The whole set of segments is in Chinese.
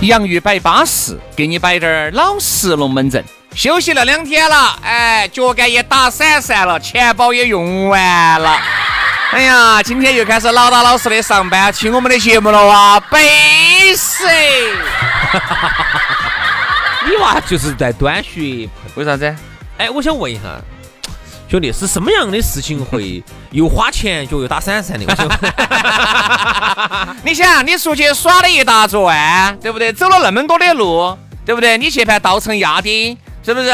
洋芋摆巴适，给你摆点儿老实龙门阵。休息了两天了，哎，脚杆也打散散了，钱包也用完了。哎呀，今天又开始老打老实的上班，听我们的节目了哇，背死！你娃就是在端学，为啥子？哎，我想问一下。兄弟，是什么样的事情会 又花钱就又打散散的？你想，你出去耍了一大转，对不对？走了那么多的路，对不对？你去盘稻城亚丁，是不是？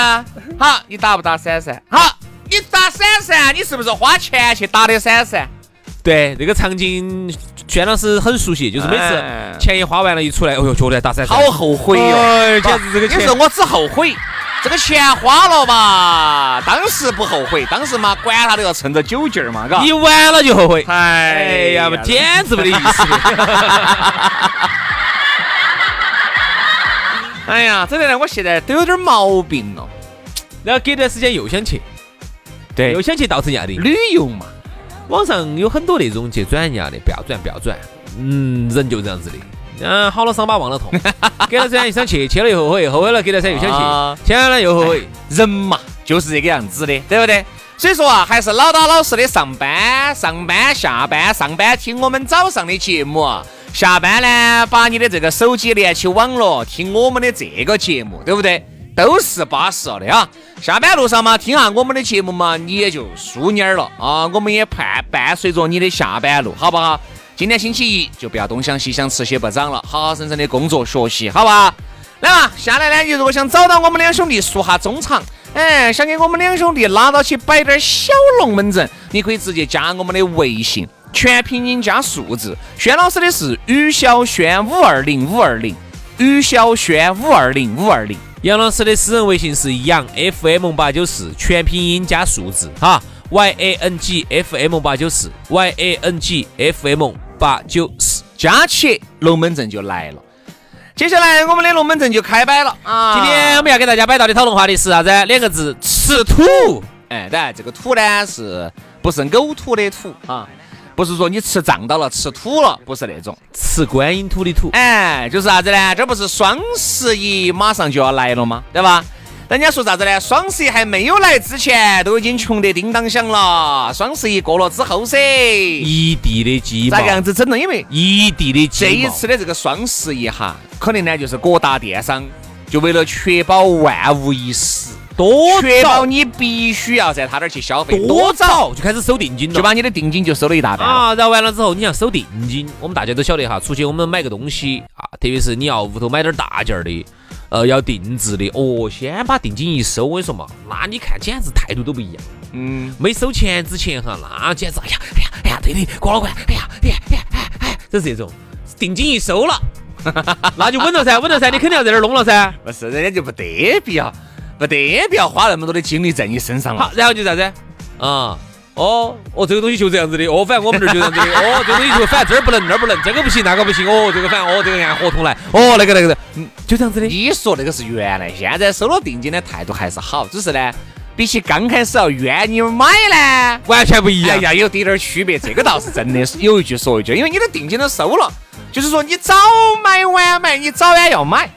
好，你打不打闪散？好，你打闪散，你是不是花钱去打的闪散？对，那个场景，轩老师很熟悉，就是每次钱一花完了，一出来，哎呦，觉得打散散，好后悔哟！简直这个 钱，是我只后悔。这个钱花了嘛，当时不后悔，当时嘛，管他都要趁着酒劲儿嘛，嘎。一完了就后悔，哎呀，简直没得意思。哎呀，真的呢，我现在都有点毛病了。然后隔段时间又想去，对，又想去稻城亚丁旅游嘛。网上有很多那种去转亚的，不要转，不要转。嗯，人就这样子的。嗯，好 了伤疤忘了痛，给了山又想去，去了又后悔，后悔了给了山又想去，去完了又后悔。人嘛，就是这个样子的，对不对？所以说啊，还是老打老实的上班，上班下班，上班听我们早上的节目，下班呢把你的这个手机连起网络听我们的这个节目，对不对？都是巴适的啊。下班路上嘛，听下我们的节目嘛，你也就舒蔫了啊。我们也伴伴随着你的下班路，好不好？今天星期一，就不要东想西想，吃些不长了，好好生生的工作学习，好不好？来嘛，下来呢，你如果想找到我们两兄弟说下衷肠，哎，想给我们两兄弟拉到起摆点小龙门阵，你可以直接加我们的微信，全拼音加数字。轩老师的是于小轩五二零五二零，于小轩五二零五二零。杨老师的私人微信是杨 FM 八九四，全拼音加数字，哈，Y A N G F M 八九四，Y A N G F M。八九十加起龙门阵就来了。接下来我们的龙门阵就开摆了啊！今天我们要给大家摆到的讨论话题是啥子？两个字：吃土。哎，当然这个土呢，是不是呕吐的土啊？不是说你吃胀到了、吃土了，不是那种吃观音土的土。哎，就是啥子呢？这不是双十一马上就要来了吗？对吧？人家说啥子呢？双十一还没有来之前，都已经穷得叮当响了。双十一过了之后噻，一地的鸡毛。咋个样子整呢？因为一地的鸡毛。这一次的这个双十一哈，可能呢就是各大电商就为了确保万无一失，多确保你必须要在他那儿去消费，多早就开始收定金了，就把你的定金就收了一大半啊。然后完了之后，你要收定金，我们大家都晓得哈，出去我们买个东西啊，特别是你要屋头买点大件儿的。呃，要定制的哦，先把定金一收，我跟你说嘛，那你看简直态度都不一样。嗯，没收钱之前哈，那简直哎呀哎呀哎呀，对的，郭老倌，哎呀哎呀哎呀哎哎，这是这种。定金一收了，那就稳了噻，稳了噻，你肯定要在这儿弄了噻。不是，人家就不得必要，不得必要花那么多的精力在你身上了。好，然后就啥子？啊。哦，哦，这个东西就这样子的，哦，反正我们这儿就这样子的，哦，这个东西就反正这儿不能，那儿不能，这个不行，那个不行，哦，这个反正哦，这个按合同来，哦，那个那个的，嗯，就这样子的。你说那个是原来，现在收了定金的态度还是好，只是呢，比起刚开始要愿你买呢，完全不一样，呀有点儿区别，这个倒是真的是有一句说一句，因为你的定金都收了，就是说你早买晚买，你早晚要买。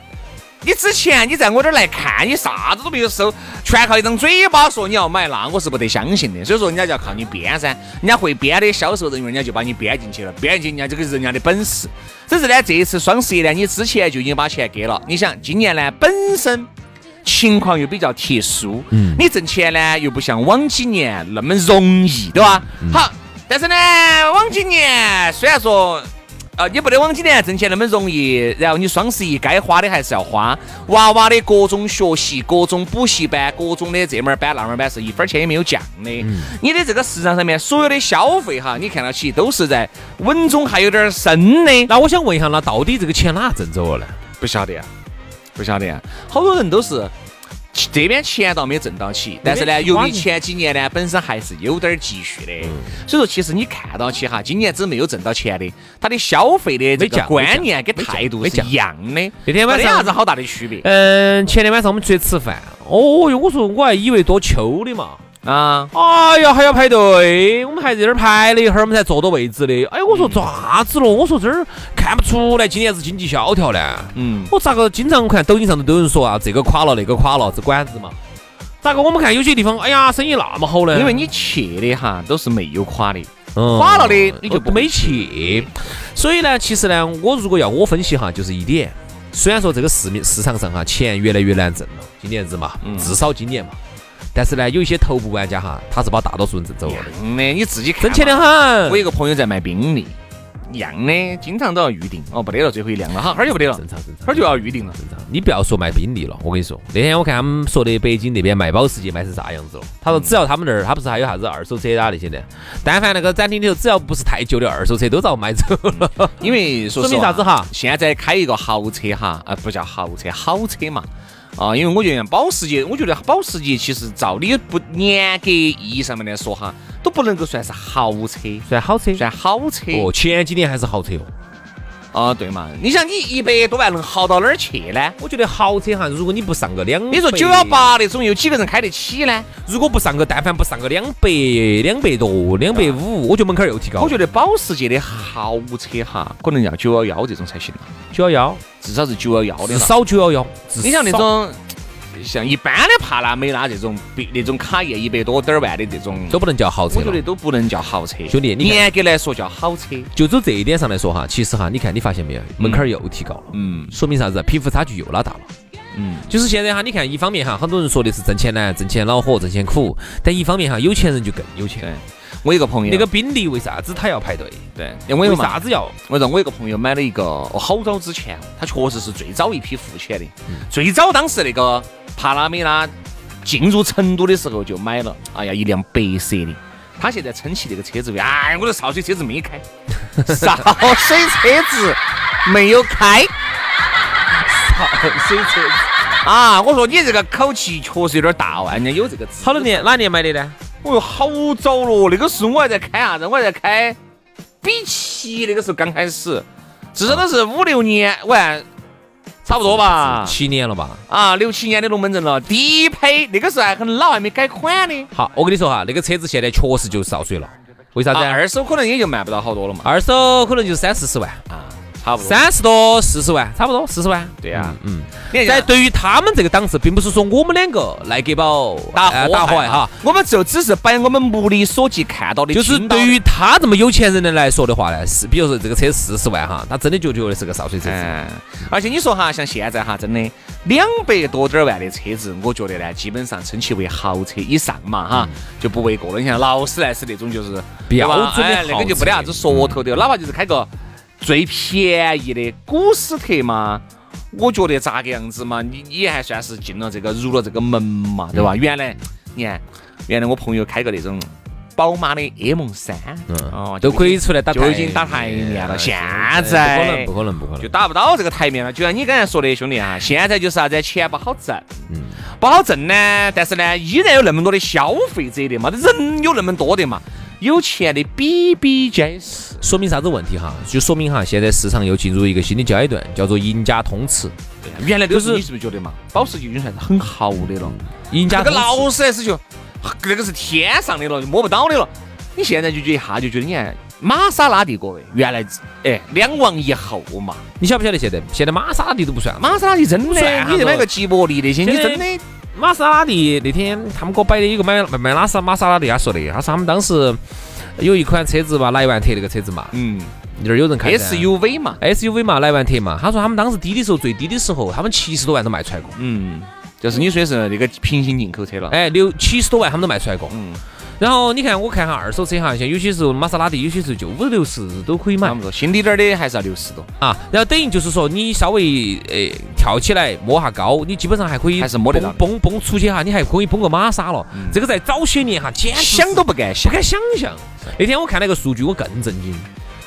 你之前你在我这儿来看，你啥子都没有收，全靠一张嘴巴说你要买，那我是不得相信的。所以说，人家就要靠你编噻，人家会编的销售人员，人家就把你编进去了，编进人家这个是人家的本事。只是呢，这一次双十一呢，你之前就已经把钱给了。你想，今年呢本身情况又比较特殊，嗯，你挣钱呢又不像往几年那么容易，对吧？好，但是呢，往几年虽然说。啊，你不得往几年挣钱那么容易，然后你双十一该花的还是要花，娃娃的各种学习、各种补习班、各种的这门班那门班是一分钱也没有降的。你的这个市场上面所有的消费哈，你看到起都是在稳中还有点升的。那我想问一下，那到底这个钱哪挣走了呢？不晓得呀，不晓得呀，好多人都是。这边钱倒没挣到起，但是呢，由于前几年呢本身还是有点积蓄的，所以说其实你看到起哈，今年子没有挣到钱的，他的消费的这个观念跟态度是一样的。那天晚上啥子好大的区别？嗯，前天晚上我们出去吃饭，哦哟，我说我还以为多秋的嘛。啊！哎呀，还要排队，我们还在这儿排了一会儿，我们才坐到位置的。哎，我说咋子了？我说这儿看不出来今年是经济萧条呢。嗯，我咋个经常看抖音上头都有人说啊，这个垮了，那个垮了，这管子嘛。咋个我们看有些地方，哎呀，生意那么好呢？因为你去的哈都是没有垮的，垮了的你就没去。所以呢，其实呢，我如果要我分析哈，就是一点，虽然说这个市面市场上哈钱越来越难挣了，今年子嘛，至少今年嘛。但是呢，有一些头部玩家哈，他是把大多数人挣走了的。嗯的，你自己看。挣钱的很。我一个朋友在卖宾利，一样的，经常都要预定。哦，不得了，最后一辆了哈，哈儿就不得了。正常正常，哈儿就要预定了。正常。你不要说卖宾利了，我跟你说，那天我看他们说的北京那边卖保时捷卖成啥样子了。他说只要他们那儿，他不是还有啥子二手车啊那些的，但凡那个展厅里头只要不是太旧的二手车，都遭买走了。因为说明啥子哈？现在开一个豪车哈，啊不叫豪车，好车嘛。啊，因为我觉得保时捷，我觉得保时捷其实照理不严格意义上面来说哈，都不能够算是豪车，算好车，算好车。哦，前几年还是豪车哦。啊，对嘛？你想你一百多万能豪到哪儿去呢？我觉得豪车哈，如果你不上个两，你说九幺八那种有几个人开得起呢？如果不上个，但凡不上个两百、两百多、两百五，我觉得门槛又提高。我觉得保时捷的豪车哈，可能要九幺幺这种才行。九幺幺，至少是九幺幺的，至少九幺幺。你像那种。像一般的帕拉梅拉这种，别那种卡宴一百多点儿万的这种，都不能叫豪车我觉得都不能叫豪车，兄弟，严格来说叫好车。就走这一点上来说哈，其实哈，你看你发现没有，门槛又提高了，嗯，说明啥子？贫富差距又拉大了，嗯，就是现在哈，你看一方面哈，很多人说的是挣钱难、挣钱恼火、挣钱苦，但一方面哈，有钱人就更有钱。我一个朋友，那个宾利为啥子他要排队？对，为啥子要？我说我一个朋友买了一个，哦，好早之前，他确实是最早一批付钱的，最早当时那个帕拉梅拉进入成都的时候就买了，哎呀，一辆白色的。他现在撑起这个车子，哎，我的潲水车子没开，潲水车子没有开，潲水车子啊！我说你这个口气确实有点大哦，人家有这个。好多年哪年买的呢？哦哟，好早了，那个时候我还在开啥子？我还在开比七，那个时候刚开始，至少都是五六年，我看差不多吧，七年了吧？啊，六七年的龙门阵了，低配，那个时候还很老，还没改款呢。好，我跟你说哈，那个车子现在确实就少水了，为啥子？二手可能也就卖不到好多了嘛，二手可能就三四十万啊。差不多三十多四十万，差不多四十万。对呀，嗯，在对于他们这个档次，并不是说我们两个来给宝打打坏哈，我们就只是把我们目力所及看到的。就是对于他这么有钱人的来说的话呢，是比如说这个车四十万哈，他真的就觉得是个潲水车子。而且你说哈，像现在哈，真的两百多点万的车子，我觉得呢，基本上称其为豪车以上嘛哈，就不为过了。你像劳斯莱斯那种就是标准的那个就没得啥子说头的，哪怕就是开个。最便宜的古斯特嘛，我觉得咋个样子嘛，你你还算是进了这个入了这个门嘛，对吧？原来你看，原来我朋友开个那种宝马的 M 三，哦，都可以出来打，就已经打台面了。现在不可能，不可能，不可能，就打不到这个台面了。就像你刚才说的，兄弟啊，现在就是啥子钱不好挣，嗯，不好挣呢，但是呢，依然有那么多的消费者的嘛，人有那么多的嘛。有钱的比比皆是，说明啥子问题哈？就说明哈，现在市场又进入一个新的阶段，叫做赢家通吃。对原来都是你是不是觉得嘛？保时捷已经算是很豪的了，赢家。那个劳斯莱斯就那个是天上的了，就摸不到的了。你现在就觉得一下就觉得，你看玛莎拉蒂各位，原来哎两王一后嘛，你晓不晓得现在现在玛莎拉蒂都不算玛莎拉蒂真的，算你去买个吉博力那些，你真的玛莎拉蒂那天他们给我摆的一个买买买玛莎玛莎拉蒂，他说的，他说他们当时有一款车子嘛，莱万特那个车子嘛，嗯。那儿有人开 SUV 嘛，SUV 嘛，莱万特嘛，他说他们当时低的时候最低的时候，他们七十多万都卖出来过，嗯，就是你说的是那个平行进口车了，哎，六七十多万他们都卖出来过。嗯，然后你看，我看哈二手车哈，像有些时候玛莎拉蒂，有些时候就五六十都可以买差不多，新滴点儿的还是要六十多，啊。然后等于就是说，你稍微诶跳起来摸下高，你基本上还可以还是摸得到蹦蹦蹦出去哈，你还可以蹦个玛莎了。这个在早些年哈，简直想都不敢想，不敢想象。那天我看了一个数据，我更震惊，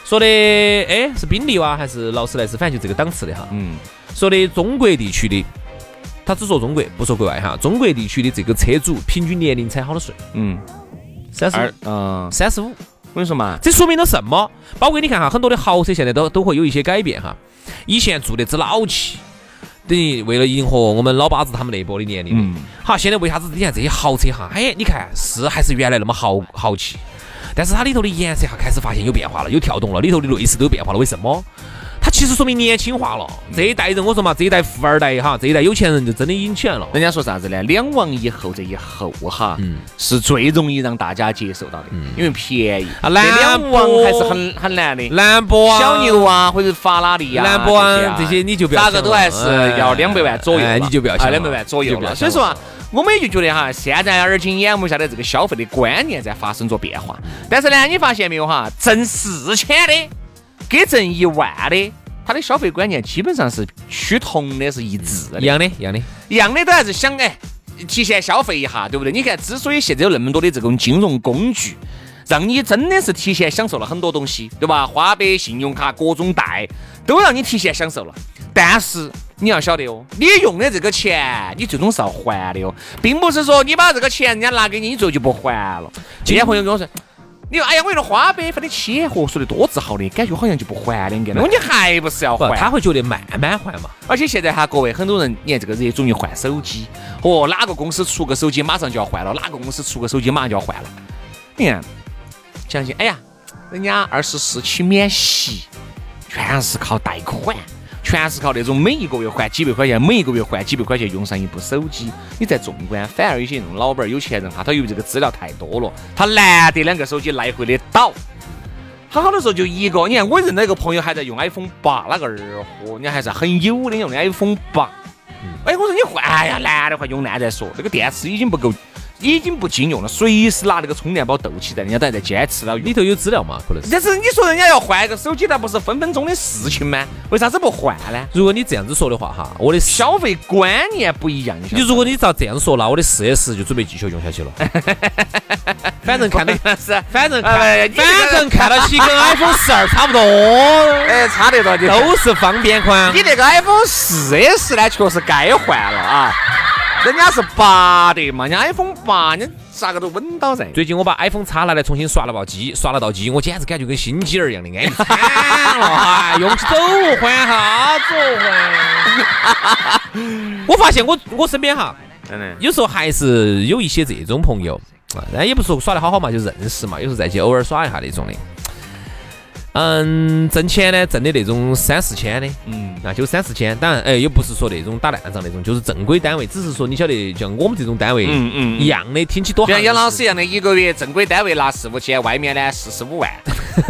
说的哎是宾利哇还是劳斯莱斯，反正就这个档次的哈。嗯，说的中国地区的，他只说中国，不说国外哈。中国地区的这个车主平均年龄才好多岁？嗯，三十二，嗯，三十五。我跟你说嘛，这说明了什么？包括你看哈，很多的豪车现在都都会有一些改变哈。以前做的之老气，等于为了迎合我们老八子他们那波的年龄。嗯，好，现在为啥子你看这些豪车哈？哎，你看是还是原来那么豪豪气，但是它里头的颜色哈开始发现有变化了，有跳动了，里头的内饰都有变化了。为什么？它其实说明年轻化了。这一代人，我说嘛，这一代富二代哈，这一代有钱人就真的引起来了。人家说啥子呢？两王一后这一后哈，嗯是最容易让大家接受到的，因为便宜。啊兰两王还是很很难的。兰博啊，小牛啊，或者法拉利啊，兰博啊啊这些你就不要咋个都还是要两百万左右，哎你就不要两百万左右所以说啊，我们也就觉得哈，现在耳今眼目下的这个消费的观念在发生着变化。但是呢，你发现没有哈，挣四千的给挣一万的，他的消费观念基本上是趋同的，是一致的一。样的，一样的。一样的都还是想哎提前消费一下，对不对？你看，之所以现在有那么多的这种金融工具，让你真的是提前享受了很多东西，对吧？花呗、信用卡、各种贷都让你提前享受了。但是你要晓得哦，你用的这个钱，你最终是要还的哦，并不是说你把这个钱人家拿给你，你最后就不还了。今天朋友跟我说。你说，哎呀，我用了花呗分的起，嚯，说的多自豪的，感觉好像就不还两个了。我说你还不是要，还？他会觉得慢慢还嘛。而且现在哈，各位很多人，你看这个热衷于换手机，哦，哪个公司出个手机马上就要换了，哪个公司出个手机马上就要换了。你看，相信，哎呀，人家二十四期免息，全是靠贷款，全是靠那种每一个月还几百块钱，每一个月还几百块钱用上一部手机。你在纵观，反而有些那种老板儿有钱人哈，他由于这个资料太多了，他难得两个手机来回的倒。他好多时候就一个，你看我认得一个朋友还在用 iPhone 八，那个儿货，人家还是很有的用的 iPhone 八。哎，我说你换，哎呀，难的话用烂再说，这个电池已经不够，已经不经用了，随时拿那个充电宝斗起在，人家都还在坚持了里。头有资料嘛？可能是。但是你说人家要换一个手机，那不是分分钟的事情吗？为啥子不换呢？如果你这样子说的话哈，我的，消费观念不一样，你如果你照这样说，那我的四 S 就准备继续用下去了。反正看到，是，反正反正看到起跟 iPhone 十二差不多，哎，差得多，都是方便宽。你那个 iPhone 四 S 呢，确实该换了啊。人家是八的嘛，人家 iPhone 八，人家咋个都稳到噻。最近我把 iPhone 叉拿来重新刷了把机，刷了道机，我简直感觉跟新机儿一样的安逸惨了，哎，用起走换哈子换。我发现我我身边哈，有时候还是有一些这种朋友啊，但也不是说耍得好好嘛，就认识嘛，有时候再去偶尔耍一下那种的。嗯，挣钱呢，挣的那种三四千的，嗯，那就三四千。当然，哎，也不是说那种打烂仗那种，就是正规单位，只是说你晓得，像我们这种单位，嗯嗯一样的，听起多就像杨老师师一样的，一个月正规单位拿四五千，外面呢四十五万，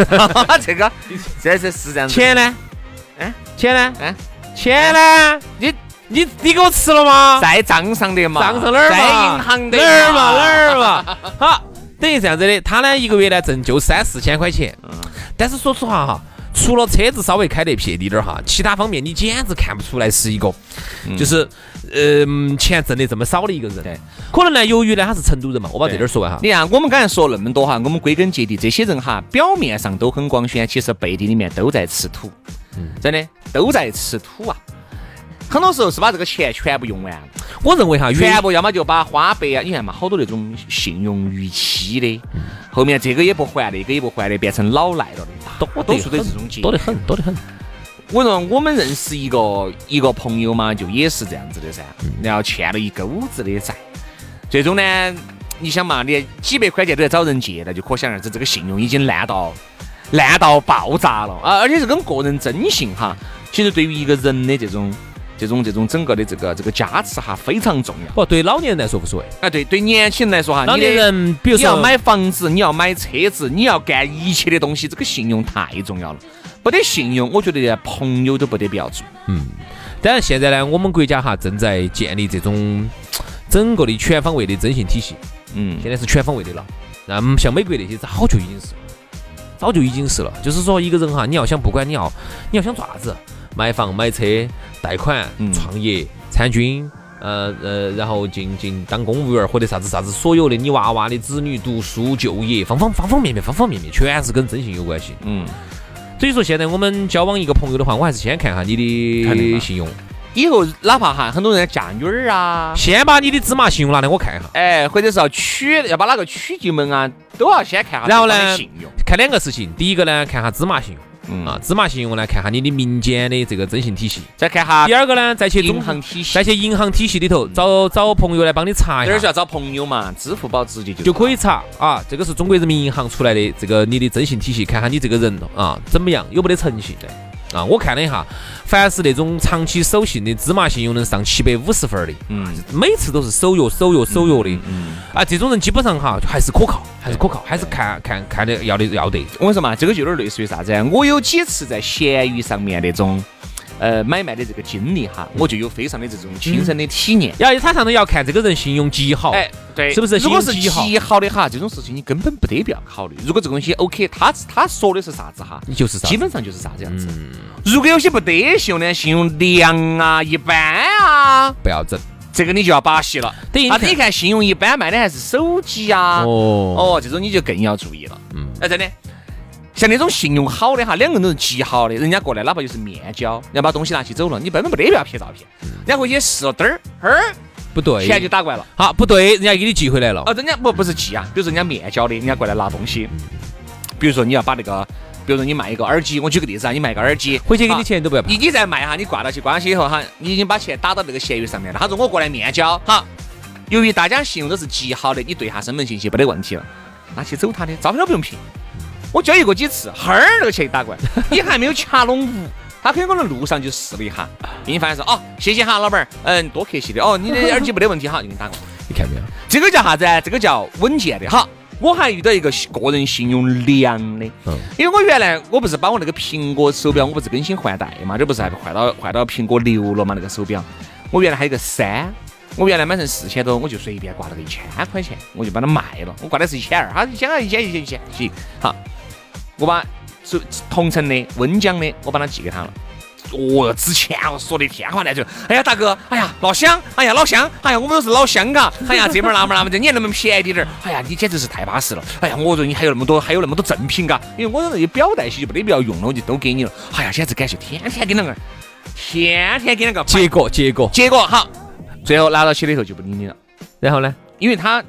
这个这是是这样子。钱呢？嗯，钱呢？嗯，钱呢？你你你给我吃了吗？在账上的嘛，账上哪儿嘛？在银行的哪儿嘛？哪儿嘛？好，等于这样子的，他呢一个月呢挣就三四千块钱，嗯但是说实话哈。除了车子稍微开得撇滴点儿哈，其他方面你简直看不出来是一个，就是呃钱挣的这么少的一个人。对，可能呢，由于呢他是成都人嘛，我把这点儿说完哈。你看，我们刚才说那么多哈，我们归根结底，这些人哈，表面上都很光鲜，其实背地里面都在吃土，真的都在吃土啊。很多时候是把这个钱全部用完，我认为哈，全部要么就把花呗啊，你看嘛，好多那种信用逾期的，后面这个也不还，那个也不还的，变成老赖了的，多多数都是这种结多得很，多得很。我说我们认识一个一个朋友嘛，就也是这样子的噻，然后欠了一钩子的债，最终呢，你想嘛，连几百块钱都在找人借，那就可想而知这个信用已经烂到烂到爆炸了啊！而且是跟个人征信哈，其实对于一个人的这种。这种这种整个的这个这个加持哈非常重要。不对老年人来说无所谓。啊，对对年轻人来说哈，老年人比如说你要买房子，你要买车子，你要干一切的东西，这个信用太重要了。不得信用，我觉得连朋友都不得必要做。嗯。当然现在呢，我们国家哈正在建立这种 整个的全方位的征信体系。嗯。现在是全方位的了。那像美国那些早就已经是，早就已经是了。就是说一个人哈，你要想不管你要你要想做啥子。买房、买车、贷款、创业、参军，呃呃，然后进进当公务员或者啥子啥子，所有的你娃娃的子女读书、就业，方方方方面面、方方面面，全是跟征信有关系。嗯，所以说现在我们交往一个朋友的话，我还是先看下你的信用。以后哪怕哈，很多人嫁女儿啊，先把你的芝麻信用拿来我看一下。哎，或者是要娶，要把哪个娶进门啊，都要先看下。然后呢，信用看两个事情，第一个呢，看下芝麻信用。嗯啊，芝麻信用呢，看下你的民间的这个征信体系，再看下。第二个呢，再去银行体系，再去银行体系里头找找朋友来帮你查一下。这儿是要找朋友嘛？支付宝直接就就可以查啊。这个是中国人民银行出来的这个你的征信体系，看下你这个人啊怎么样，有没得诚信。对。啊，我看了一下，凡是那种长期守信的芝麻信用能上七百五十分的，嗯，每次都是守约、守约、守约的，嗯，啊，这种人基本上哈还是可靠，还是可靠，还是看看看的要的要得。我跟你说嘛，这个就有点类似于啥子？我有几次在闲鱼上面那种。呃，买卖的这个经历哈，我就有非常的这种亲身的体验。要他上头要看这个人信用极好，哎，对，是不是？如果是极好的哈，这种事情你根本不得必要考虑。如果这个东西 OK，他他说的是啥子哈，你就是基本上就是啥子样子。如果有些不得信用的，信用良啊，一般啊，不要整，这个你就要把戏了。等于你看信用一般卖的还是手机啊，哦哦，这种你就更要注意了。嗯，哎，真的。像那种信用好的哈，两个人都是极好的，人家过来哪怕就是面交，人家把东西拿起走了，你根本不得不要拍照片，人家回去试了嘚儿，儿不对，钱就打过来了。好，不对，人家给你寄回来了。哦，人家不不是寄啊，比如说人家面交的，人家过来拿东西，比如说你要把那个，比如说你卖一个耳机，我举个例子啊，你卖个耳机，回去给你钱都不要。你你再卖哈，你挂到去，挂上去以后哈，你已经把钱打到那个闲鱼上面了。他说我过来面交，好，由于大家信用都是极好的，你对下身份信息没得问题了，拿起走他的，照片都不用拍。我交易过几次，哈儿那个钱打过来，你还没有掐拢五，他可能路上就试了一下，给你发现说哦，谢谢哈，老板儿，嗯，多客气的哦，你的耳机没得问题哈，就给你打过来。你看没有？这个叫啥子？这个叫稳健的哈。我还遇到一个个人信用良的，嗯，因为我原来我不是把我那个苹果手表，我不是更新换代嘛，这不是还换到换到苹果六了嘛？那个手表，我原来还有个三，我原来买成四千多，我就随便挂了个一千块钱，我就把它卖了，我挂的是一千二，哈，一千二，一千，一千，一千，行，好。我把是同城的温江的，我把它寄给他了。哦，之前我说的天花乱坠，哎呀大哥，哎呀老乡，哎呀老乡，哎呀我们都是老乡嘎，哎呀这门那门那门的，你还那么便宜点儿，哎呀你简直是太巴适了。哎呀我说你还有那么多，还有那么多赠品嘎，因为我那些表带些就没得必要用了，我就都给你了。哎呀简直感谢，天天给两个，天天给两个。结果结果结果好，最后拿到起的时候就不理你了。然后呢，因为他。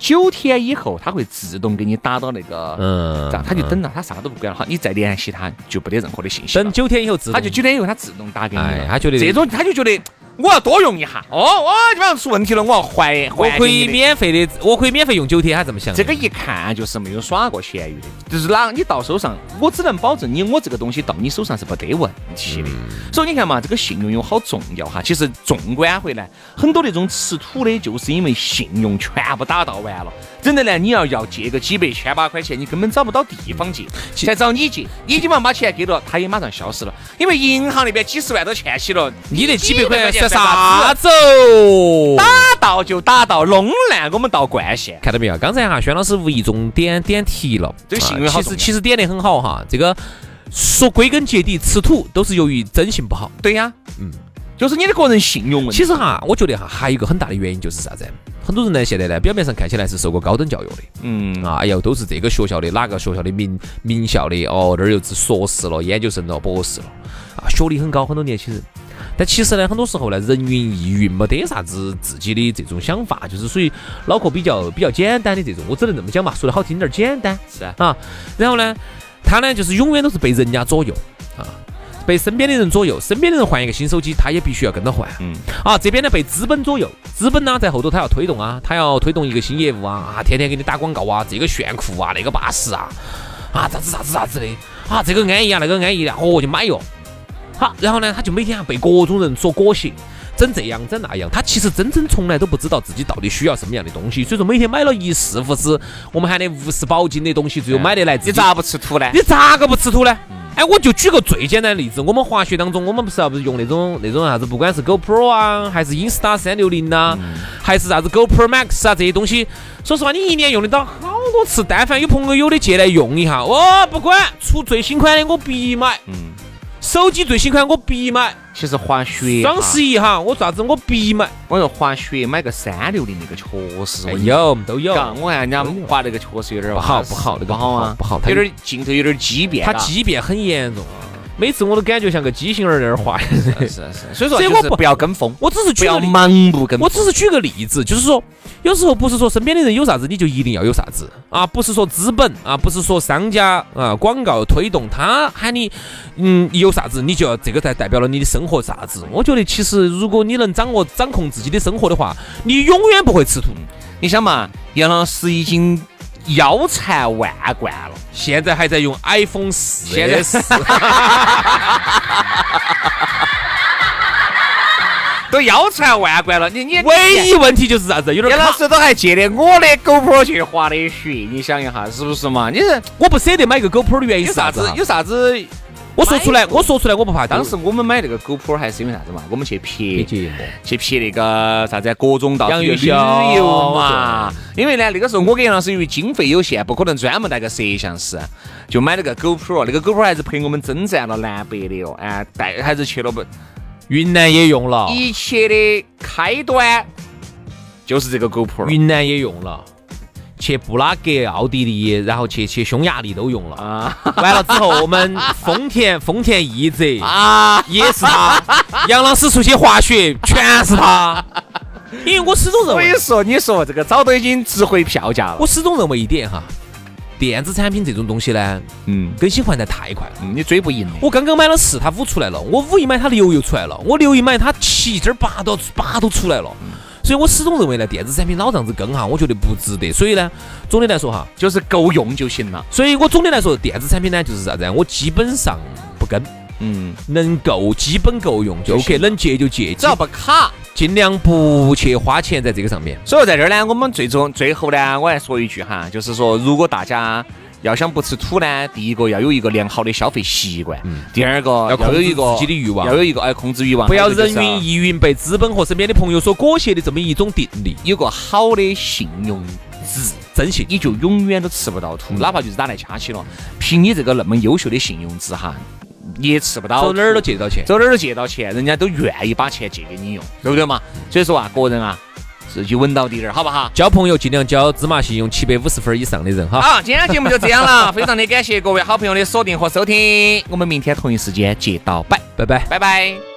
九天以后，他会自动给你打到那个，嗯，他就等到，他啥都不管了，好，你再联系他就不得任何的信息。等九天以后自，他就九天以后他自动打给你了，他觉得这种他就觉得。我要多用一下哦，我基本上出问题了，我要还还。我可以免费的，我可以免费用九天，他这么想。这个一看就是没有耍过闲鱼的，就是哪你到手上，我只能保证你，我这个东西到你手上是不得问题的。所以你看嘛，这个信用有好重要哈。其实纵观回来，很多那种吃土的，就是因为信用全部打到完了。真的呢，你要要借个几百千把块钱，你根本找不到地方借，才找你借，你基本上把钱给了，他也马上消失了，因为银行那边几十万都欠起了，你那几百块钱算啥子哦？打到就打到，弄烂我们到冠县，看到没有？刚才哈，轩老师无意中点点题了，这个信用好其实其实点的很好哈，这个说归根结底，吃土都是由于征信不好。对呀，嗯，就是你的个人信用问题。其实哈，我觉得哈，还有一个很大的原因就是啥子？很多人呢，现在呢，表面上看起来是受过高等教育的，嗯啊，哎呦，都是这个学校的哪个学校的名名校的，哦，那儿又是硕士了、研究生了、博士了，啊，学历很高，很多年轻人。但其实呢，很多时候呢，人云亦云，没得啥子自己的这种想法，就是属于脑壳比较比较简单的这种。我只能这么讲嘛，说的好听点，简单是啊。啊，然后呢，他呢就是永远都是被人家左右啊，被身边的人左右，身边的人换一个新手机，他也必须要跟着换。嗯。啊，这边呢被资本左右，资本呢在后头他要推动啊，他要推动一个新业务啊，啊，天天给你打广告啊，这个炫酷啊，那个巴适啊。啊，咋子咋子咋子的，啊，这个安逸啊，那个安逸的，哦，就买哟。好，然后呢，他就每天被各种人所裹挟，整这样整那样。他其实真正从来都不知道自己到底需要什么样的东西，所以说每天买了一四副子我们喊的无十保金的东西，最后买得来。你咋不吃土呢？你咋个不吃土呢？哎，我就举个最简单的例子，我们滑雪当中，我们不是要不是用那种那种啥子，不管是 GoPro 啊，还是 Insta 三六零呐，还是啥子 GoPro Max 啊这些东西，说实话，你一年用得到好多次。但凡有朋友有的借来用一下，我不管出最新款的我必买。嗯。手机最新款我必买。其实滑雪双十一哈，我啥子我必买。我说滑雪买个三六零那个确实有都有。我看人家滑那个确实有点不好不好，那个不好啊不好，有点镜头有点畸变，它畸变很严重。每次我都感觉像个畸形儿在那儿画，是是，所以说我不不要跟风，我只是不要盲目跟，我只是举个例子，就是说，有时候不是说身边的人有啥子你就一定要有啥子啊，不是说资本啊，不是说商家啊广告推动他喊你嗯有啥子你就要这个才代表了你的生活啥子。我觉得其实如果你能掌握掌控自己的生活的话，你永远不会吃土。你想嘛，杨老师已经。腰缠万贯了，现在还在用 iPhone 四，现在是，都腰缠万贯了。你你唯一问题就是啥子？有点老师都还借的我的 GoPro 去滑的雪，你想一下是不是嘛？你是我不舍得买个 GoPro 的原因是啥子？有啥子？我说出来，我说出来，我不怕。当时我们买那个 GoPro 还是因为啥子嘛？我们去拍去拍那个啥子各种到旅游嘛。因为呢，那个时候我跟杨老师因为经费有限，不可能专门带个摄像师，就买了个 GoPro。那个 GoPro 还是陪我们征战了南北的哦。哎，带还是去了不？云南也用了。一切的开端就是这个 GoPro。云南也用了。去布拉格、奥地利，然后去去匈牙利都用了啊！完了之后，我们丰田丰田奕泽啊，也是他。杨老师出去滑雪，全是他。因为我始终认为，所以说你说这个早都已经值回票价了。我始终认为一点哈，电子产品这种东西呢，嗯，更新换代太快了，你追不赢。我刚刚买了四，它五出来了；我五一买，它六又出来了；我六一买，它七这儿八都八都出来了。所以我始终认为呢，电子产品老这样子跟哈，我觉得不值得。所以呢，总的来说哈，就是够用就行了。所以我总的来说，电子产品呢就是啥子？我基本上不跟，嗯，能够基本够用就 OK，能借就借，只要不卡，尽量不去花钱在这个上面。所以在这儿呢，我们最终最后呢，我来说一句哈，就是说，如果大家。要想不吃土呢，第一个要有一个良好的消费习惯，第二个要有一个自己的欲望，要有一个哎控制欲望，不要人云亦云，被资本和身边的朋友所裹挟的这么一种定力。有个好的信用值，征信，你就永远都吃不到土，哪怕就是打来掐起了，凭你这个那么优秀的信用值哈，你也吃不到，走哪儿都借到钱，走哪儿都借到钱，人家都愿意把钱借给你用，对不对嘛？所以说啊，个人啊。自己稳到底点儿，好不好？交朋友尽量交芝麻信用七百五十分以上的人哈。好，今天节目就这样了，非常的感谢各位好朋友的锁定和收听，我们明天同一时间接到拜，拜拜，拜